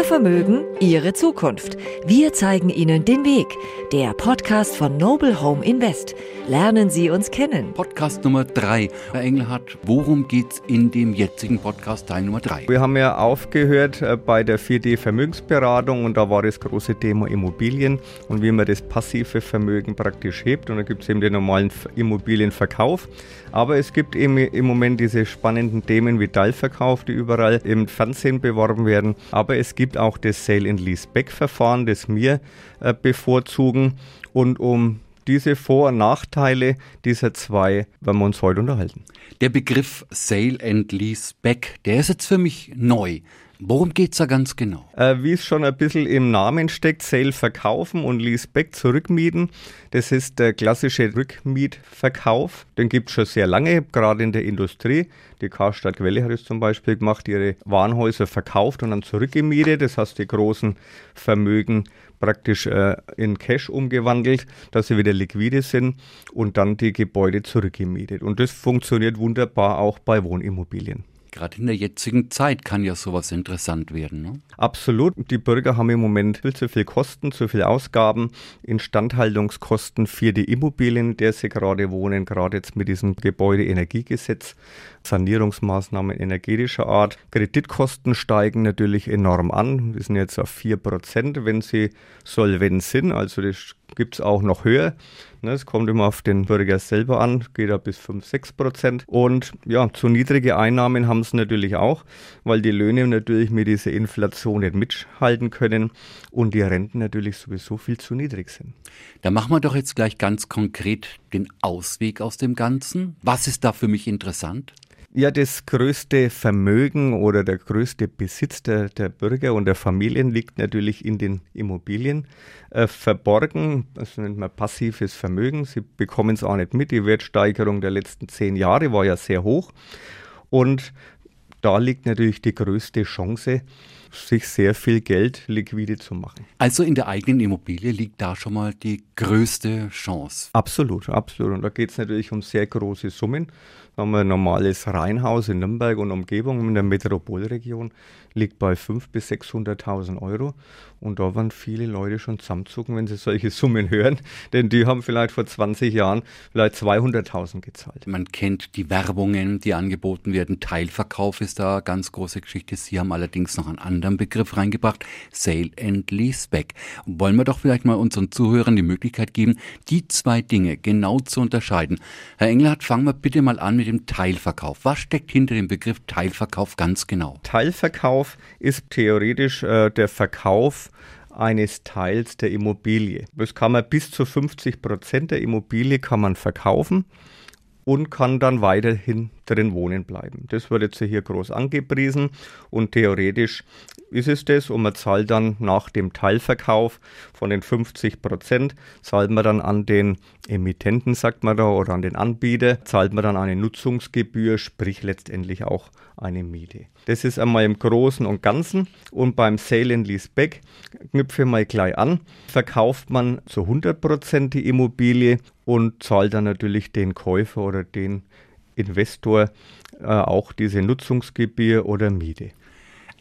Ihr Vermögen, Ihre Zukunft. Wir zeigen Ihnen den Weg. Der Podcast von Noble Home Invest. Lernen Sie uns kennen. Podcast Nummer 3. Herr Engelhardt, worum geht's in dem jetzigen Podcast Teil Nummer 3? Wir haben ja aufgehört äh, bei der 4D Vermögensberatung und da war das große Thema Immobilien und wie man das passive Vermögen praktisch hebt. Und da gibt es eben den normalen Immobilienverkauf. Aber es gibt eben im Moment diese spannenden Themen wie Teilverkauf, die überall im Fernsehen beworben werden. Aber es gibt auch das Sale and Lease Back Verfahren, das wir äh, bevorzugen. Und um diese Vor- und Nachteile dieser zwei werden wir uns heute unterhalten. Der Begriff Sale and Lease Back, der ist jetzt für mich neu. Worum geht es da ganz genau? Äh, wie es schon ein bisschen im Namen steckt, Sale verkaufen und Leaseback zurückmieten. Das ist der klassische Rückmietverkauf. Den gibt es schon sehr lange, gerade in der Industrie. Die Karstadt Quelle hat es zum Beispiel gemacht, ihre Warenhäuser verkauft und dann zurückgemietet. Das heißt, die großen Vermögen praktisch äh, in Cash umgewandelt, dass sie wieder liquide sind und dann die Gebäude zurückgemietet. Und das funktioniert wunderbar auch bei Wohnimmobilien. Gerade in der jetzigen Zeit kann ja sowas interessant werden. Ne? Absolut. Die Bürger haben im Moment viel zu viel Kosten, zu viel Ausgaben, Instandhaltungskosten für die Immobilien, in der sie gerade wohnen, gerade jetzt mit diesem Gebäudeenergiegesetz, Sanierungsmaßnahmen energetischer Art. Kreditkosten steigen natürlich enorm an. Wir sind jetzt auf 4%, wenn sie solvent sind. Also das gibt es auch noch höher. Ne, es kommt immer auf den Bürger selber an, geht da bis 5, 6 Prozent. Und ja, zu niedrige Einnahmen haben es natürlich auch, weil die Löhne natürlich mit dieser Inflation nicht mithalten können und die Renten natürlich sowieso viel zu niedrig sind. Da machen wir doch jetzt gleich ganz konkret den Ausweg aus dem Ganzen. Was ist da für mich interessant? Ja, das größte Vermögen oder der größte Besitz der, der Bürger und der Familien liegt natürlich in den Immobilien äh, verborgen. Das nennt man passives Vermögen. Sie bekommen es auch nicht mit. Die Wertsteigerung der letzten zehn Jahre war ja sehr hoch. Und da liegt natürlich die größte Chance, sich sehr viel Geld liquide zu machen. Also in der eigenen Immobilie liegt da schon mal die größte Chance. Absolut, absolut. Und da geht es natürlich um sehr große Summen. Haben wir ein normales Reihenhaus in Nürnberg und Umgebung in der Metropolregion, liegt bei 500.000 bis 600.000 Euro. Und da waren viele Leute schon zusammenzucken, wenn sie solche Summen hören. Denn die haben vielleicht vor 20 Jahren vielleicht 200.000 gezahlt. Man kennt die Werbungen, die angeboten werden. Teilverkauf ist da eine ganz große Geschichte. Sie haben allerdings noch einen anderen Begriff reingebracht. Sale and Leaseback. Wollen wir doch vielleicht mal unseren Zuhörern die Möglichkeit geben, die zwei Dinge genau zu unterscheiden. Herr Engelhardt, fangen wir bitte mal an mit dem Teilverkauf. Was steckt hinter dem Begriff Teilverkauf ganz genau? Teilverkauf ist theoretisch äh, der Verkauf eines Teils der Immobilie. Das kann man bis zu 50 Prozent der Immobilie kann man verkaufen und kann dann weiterhin drin wohnen bleiben. Das wird jetzt hier groß angepriesen und theoretisch ist es das und man zahlt dann nach dem Teilverkauf von den 50 Prozent, zahlt man dann an den Emittenten, sagt man da, oder an den Anbieter, zahlt man dann eine Nutzungsgebühr, sprich letztendlich auch eine Miete. Das ist einmal im Großen und Ganzen und beim Sale and Lease Back knüpfe mal gleich an, verkauft man zu 100 Prozent die Immobilie und zahlt dann natürlich den Käufer oder den Investor äh, auch diese Nutzungsgebühr oder Miete.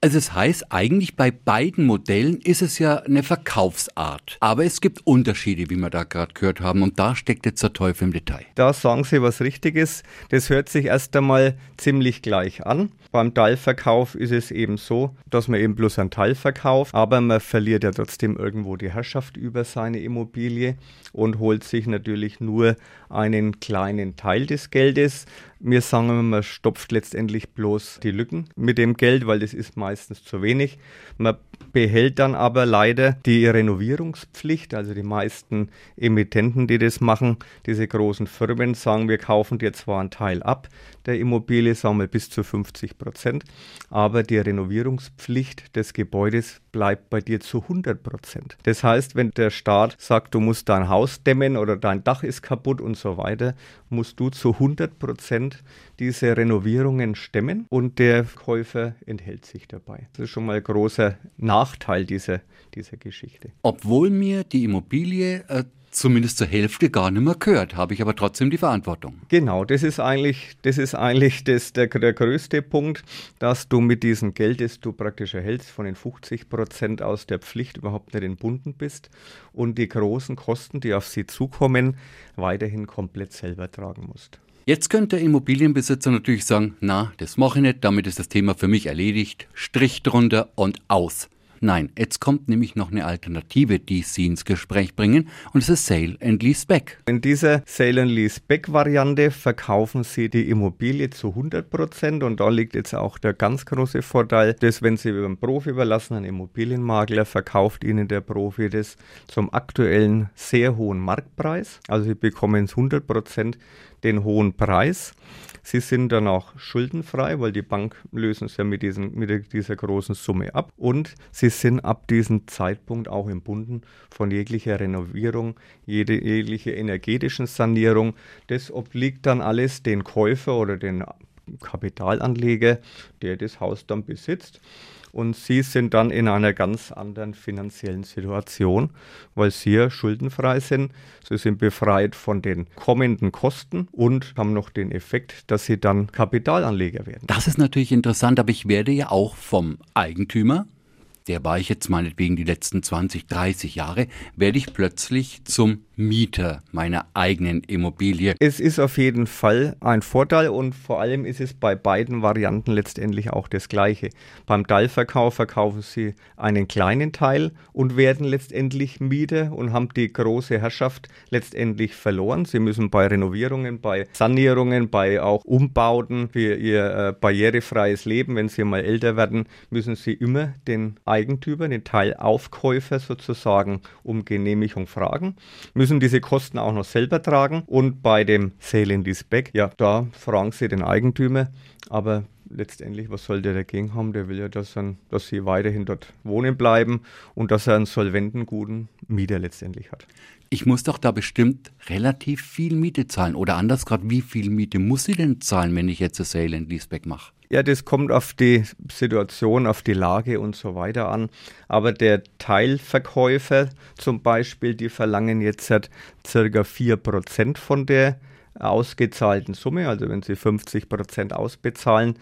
Also es das heißt, eigentlich bei beiden Modellen ist es ja eine Verkaufsart. Aber es gibt Unterschiede, wie wir da gerade gehört haben. Und da steckt jetzt der Teufel im Detail. Da sagen Sie was Richtiges. Das hört sich erst einmal ziemlich gleich an. Beim Teilverkauf ist es eben so, dass man eben bloß einen Teil verkauft, aber man verliert ja trotzdem irgendwo die Herrschaft über seine Immobilie und holt sich natürlich nur einen kleinen Teil des Geldes. Wir sagen man stopft letztendlich bloß die Lücken mit dem Geld, weil das ist meistens zu wenig. Man behält dann aber leider die Renovierungspflicht. Also die meisten Emittenten, die das machen, diese großen Firmen sagen, wir kaufen dir zwar einen Teil ab der Immobilie, sagen wir bis zu 50 Prozent. Aber die Renovierungspflicht des Gebäudes bleibt bei dir zu 100 Prozent. Das heißt, wenn der Staat sagt, du musst dein Haus dämmen oder dein Dach ist kaputt und so weiter, musst du zu 100 Prozent diese Renovierungen stemmen und der Käufer enthält sich dabei. Das ist schon mal ein großer Nachteil dieser, dieser Geschichte. Obwohl mir die Immobilie äh, zumindest zur Hälfte gar nicht mehr gehört, habe ich aber trotzdem die Verantwortung. Genau, das ist eigentlich, das ist eigentlich das, der, der größte Punkt, dass du mit diesem Geld, das du praktisch erhältst, von den 50 Prozent aus der Pflicht überhaupt nicht entbunden bist und die großen Kosten, die auf sie zukommen, weiterhin komplett selber tragen musst. Jetzt könnte der Immobilienbesitzer natürlich sagen, na, das mache ich nicht, damit ist das Thema für mich erledigt, Strich drunter und aus. Nein, jetzt kommt nämlich noch eine Alternative, die Sie ins Gespräch bringen, und es ist Sale and Lease Back. In dieser Sale and Lease Back Variante verkaufen Sie die Immobilie zu 100 Prozent und da liegt jetzt auch der ganz große Vorteil, dass wenn Sie über einen Profi überlassen, einen Immobilienmakler, verkauft Ihnen der Profi das zum aktuellen sehr hohen Marktpreis. Also Sie bekommen es 100 Prozent den hohen Preis. Sie sind dann auch schuldenfrei, weil die Bank lösen es ja mit, diesen, mit dieser großen Summe ab. Und sie sind ab diesem Zeitpunkt auch entbunden von jeglicher Renovierung, jede, jegliche energetischen Sanierung. Das obliegt dann alles den Käufer oder den Kapitalanleger, der das Haus dann besitzt und sie sind dann in einer ganz anderen finanziellen Situation, weil sie ja schuldenfrei sind. Sie sind befreit von den kommenden Kosten und haben noch den Effekt, dass sie dann Kapitalanleger werden. Das ist natürlich interessant, aber ich werde ja auch vom Eigentümer der war ich jetzt meinetwegen die letzten 20, 30 Jahre, werde ich plötzlich zum Mieter meiner eigenen Immobilie. Es ist auf jeden Fall ein Vorteil und vor allem ist es bei beiden Varianten letztendlich auch das Gleiche. Beim Teilverkauf verkaufen Sie einen kleinen Teil und werden letztendlich Mieter und haben die große Herrschaft letztendlich verloren. Sie müssen bei Renovierungen, bei Sanierungen, bei auch Umbauten für Ihr äh, barrierefreies Leben, wenn Sie mal älter werden, müssen Sie immer den Eigentümer, den Teilaufkäufer sozusagen um Genehmigung fragen. Müssen müssen diese Kosten auch noch selber tragen. Und bei dem Sale in this Back, ja, da fragen sie den Eigentümer, aber letztendlich, was soll der dagegen haben? Der will ja, dass, dann, dass sie weiterhin dort wohnen bleiben und dass er einen solventen, guten Mieter letztendlich hat. Ich muss doch da bestimmt relativ viel Miete zahlen. Oder anders gerade, wie viel Miete muss sie denn zahlen, wenn ich jetzt das Sale and Leaseback mache? Ja, das kommt auf die Situation, auf die Lage und so weiter an. Aber der Teilverkäufer zum Beispiel, die verlangen jetzt halt circa 4% von der ausgezahlten Summe. Also wenn sie 50% ausbezahlen,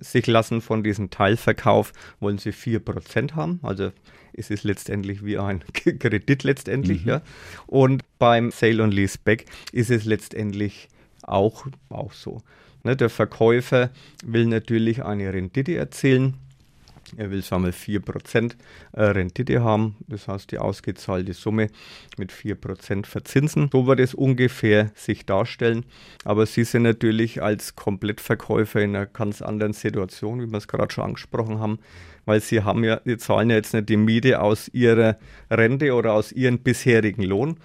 sich lassen von diesem Teilverkauf, wollen sie 4% haben. Also es ist letztendlich wie ein Kredit letztendlich. Mhm. Ja. Und beim Sale und Lease Back ist es letztendlich auch, auch so. Ne, der Verkäufer will natürlich eine Rendite erzielen. Er will, sagen wir, 4% äh, Rendite haben, das heißt die ausgezahlte Summe mit 4% verzinsen. So wird es ungefähr sich darstellen. Aber Sie sind natürlich als Komplettverkäufer in einer ganz anderen Situation, wie wir es gerade schon angesprochen haben, weil Sie haben ja, Sie zahlen ja jetzt nicht die Miete aus Ihrer Rente oder aus Ihrem bisherigen Lohn,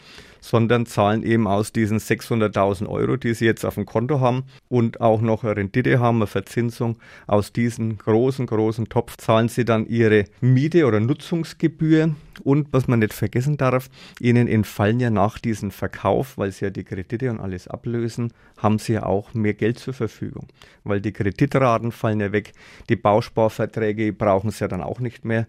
sondern zahlen eben aus diesen 600.000 Euro, die sie jetzt auf dem Konto haben und auch noch eine Rendite haben, eine Verzinsung. Aus diesem großen, großen Topf zahlen sie dann ihre Miete oder Nutzungsgebühr. Und was man nicht vergessen darf, ihnen entfallen ja nach diesem Verkauf, weil sie ja die Kredite und alles ablösen, haben sie ja auch mehr Geld zur Verfügung. Weil die Kreditraten fallen ja weg, die Bausparverträge brauchen sie ja dann auch nicht mehr.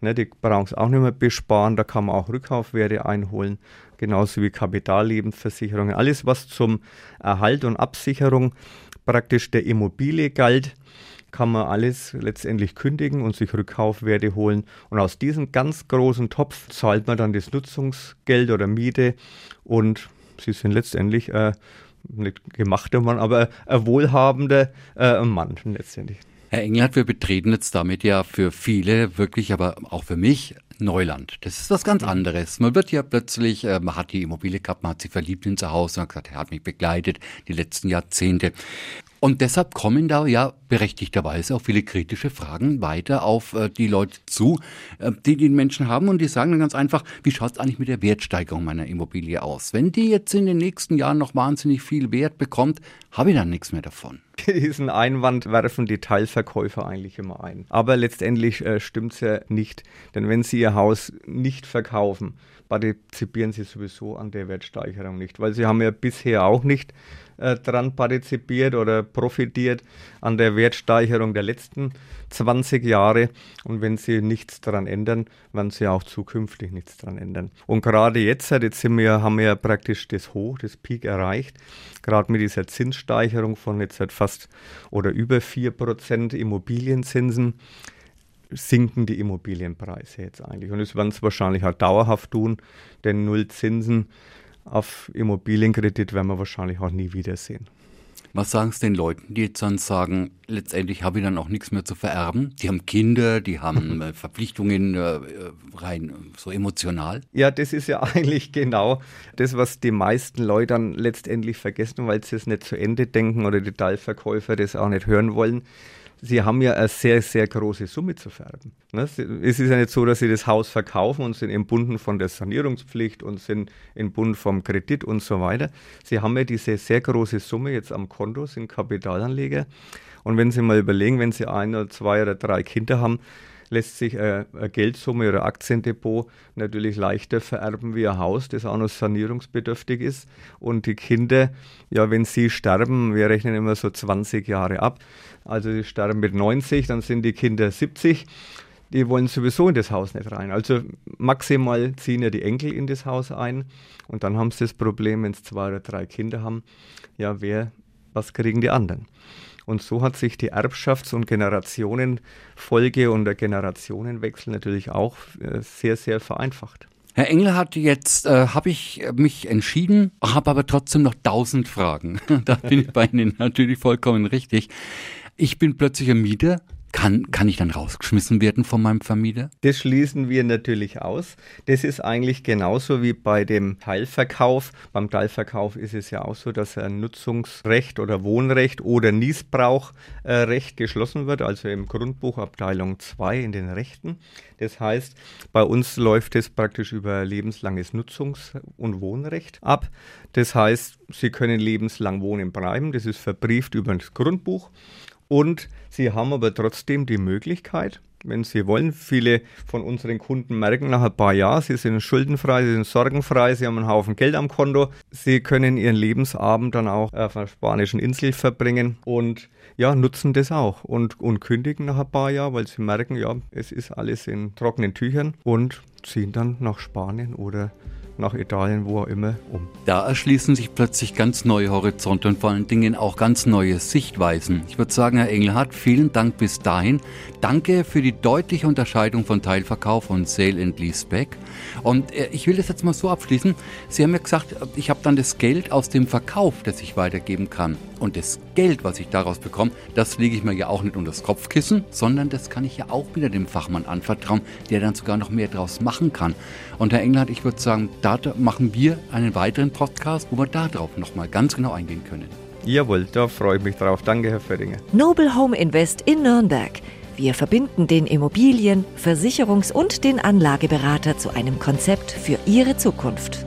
Ne, die brauchen es auch nicht mehr besparen, da kann man auch Rückkaufwerte einholen genauso wie Kapitallebensversicherungen. Alles, was zum Erhalt und Absicherung praktisch der Immobilie galt, kann man alles letztendlich kündigen und sich Rückkaufwerte holen. Und aus diesem ganz großen Topf zahlt man dann das Nutzungsgeld oder Miete und sie sind letztendlich äh, nicht gemachter Mann, aber ein wohlhabender äh, Mann letztendlich. Herr Engelhardt, wir betreten jetzt damit ja für viele wirklich, aber auch für mich Neuland. Das ist was ganz anderes. Man wird ja plötzlich, äh, man hat die Immobilie gehabt, man hat sich verliebt in sein Haus und hat gesagt, er hat mich begleitet die letzten Jahrzehnte. Und deshalb kommen da ja berechtigterweise auch viele kritische Fragen weiter auf äh, die Leute zu, äh, die die Menschen haben. Und die sagen dann ganz einfach, wie schaut es eigentlich mit der Wertsteigerung meiner Immobilie aus? Wenn die jetzt in den nächsten Jahren noch wahnsinnig viel Wert bekommt, habe ich dann nichts mehr davon. diesen Einwand werfen die Teilverkäufer eigentlich immer ein. Aber letztendlich äh, stimmt es ja nicht, denn wenn sie ihr Haus nicht verkaufen, partizipieren sie sowieso an der Wertsteigerung nicht, weil sie haben ja bisher auch nicht äh, dran partizipiert oder profitiert an der Wertsteigerung der letzten 20 Jahre. Und wenn sie nichts daran ändern, werden sie auch zukünftig nichts daran ändern. Und gerade jetzt, jetzt sind wir, haben wir ja praktisch das Hoch, das Peak erreicht. Gerade mit dieser Zinssteigerung von jetzt seit fast oder über 4% Immobilienzinsen sinken die Immobilienpreise jetzt eigentlich. Und es werden es wahrscheinlich auch dauerhaft tun, denn null Zinsen auf Immobilienkredit werden wir wahrscheinlich auch nie wiedersehen. Was sagen es den Leuten, die jetzt dann sagen, letztendlich habe ich dann auch nichts mehr zu vererben? Die haben Kinder, die haben äh, Verpflichtungen äh, rein so emotional? Ja, das ist ja eigentlich genau das, was die meisten Leute dann letztendlich vergessen, weil sie es nicht zu Ende denken oder die Teilverkäufer das auch nicht hören wollen. Sie haben ja eine sehr, sehr große Summe zu vererben. Ne? Es ist ja nicht so, dass Sie das Haus verkaufen und sind entbunden von der Sanierungspflicht und sind entbunden vom Kredit und so weiter. Sie haben ja diese sehr große Summe jetzt am Konto, sind Kapitalanleger. Und wenn Sie mal überlegen, wenn Sie ein oder zwei oder drei Kinder haben, lässt sich eine, Geldsumme oder Aktiendepot natürlich leichter vererben wie ein Haus, das auch noch sanierungsbedürftig ist. Und die Kinder, ja, wenn sie sterben, wir rechnen immer so 20 Jahre ab, also sie sterben mit 90, dann sind die Kinder 70 die wollen sowieso in das Haus nicht rein. Also maximal ziehen ja die Enkel in das Haus ein und dann haben sie das Problem, wenn sie zwei oder drei Kinder haben, ja, wer, was kriegen die anderen? Und so hat sich die Erbschafts- und Generationenfolge und der Generationenwechsel natürlich auch äh, sehr, sehr vereinfacht. Herr Engel hat jetzt, äh, habe ich mich entschieden, habe aber trotzdem noch tausend Fragen. da bin ich bei Ihnen natürlich vollkommen richtig. Ich bin plötzlich ein Mieter, kann, kann ich dann rausgeschmissen werden von meinem Vermieter? Das schließen wir natürlich aus. Das ist eigentlich genauso wie bei dem Teilverkauf. Beim Teilverkauf ist es ja auch so, dass ein Nutzungsrecht oder Wohnrecht oder Niesbrauchrecht geschlossen wird, also im Grundbuch Abteilung 2 in den Rechten. Das heißt, bei uns läuft es praktisch über lebenslanges Nutzungs- und Wohnrecht ab. Das heißt, Sie können lebenslang wohnen bleiben. Das ist verbrieft über das Grundbuch. Und sie haben aber trotzdem die Möglichkeit, wenn sie wollen, viele von unseren Kunden merken nach ein paar Jahren, sie sind schuldenfrei, sie sind sorgenfrei, sie haben einen Haufen Geld am Konto, sie können ihren Lebensabend dann auch auf einer spanischen Insel verbringen und ja, nutzen das auch und, und kündigen nach ein paar Jahren, weil sie merken, ja, es ist alles in trockenen Tüchern und ziehen dann nach Spanien oder nach Italien, wo auch immer, um. Da erschließen sich plötzlich ganz neue Horizonte und vor allen Dingen auch ganz neue Sichtweisen. Ich würde sagen, Herr Engelhardt, vielen Dank bis dahin. Danke für die deutliche Unterscheidung von Teilverkauf und Sale and Leaseback. Und äh, ich will das jetzt mal so abschließen. Sie haben ja gesagt, ich habe dann das Geld aus dem Verkauf, das ich weitergeben kann. Und das Geld, was ich daraus bekomme, das lege ich mir ja auch nicht unter das Kopfkissen, sondern das kann ich ja auch wieder dem Fachmann anvertrauen, der dann sogar noch mehr draus machen kann. Und Herr Engelhardt, ich würde sagen, da machen wir einen weiteren Podcast, wo wir darauf nochmal ganz genau eingehen können. Jawohl, da freue ich mich drauf. Danke, Herr Föhringer. Noble Home Invest in Nürnberg. Wir verbinden den Immobilien-, Versicherungs- und den Anlageberater zu einem Konzept für Ihre Zukunft.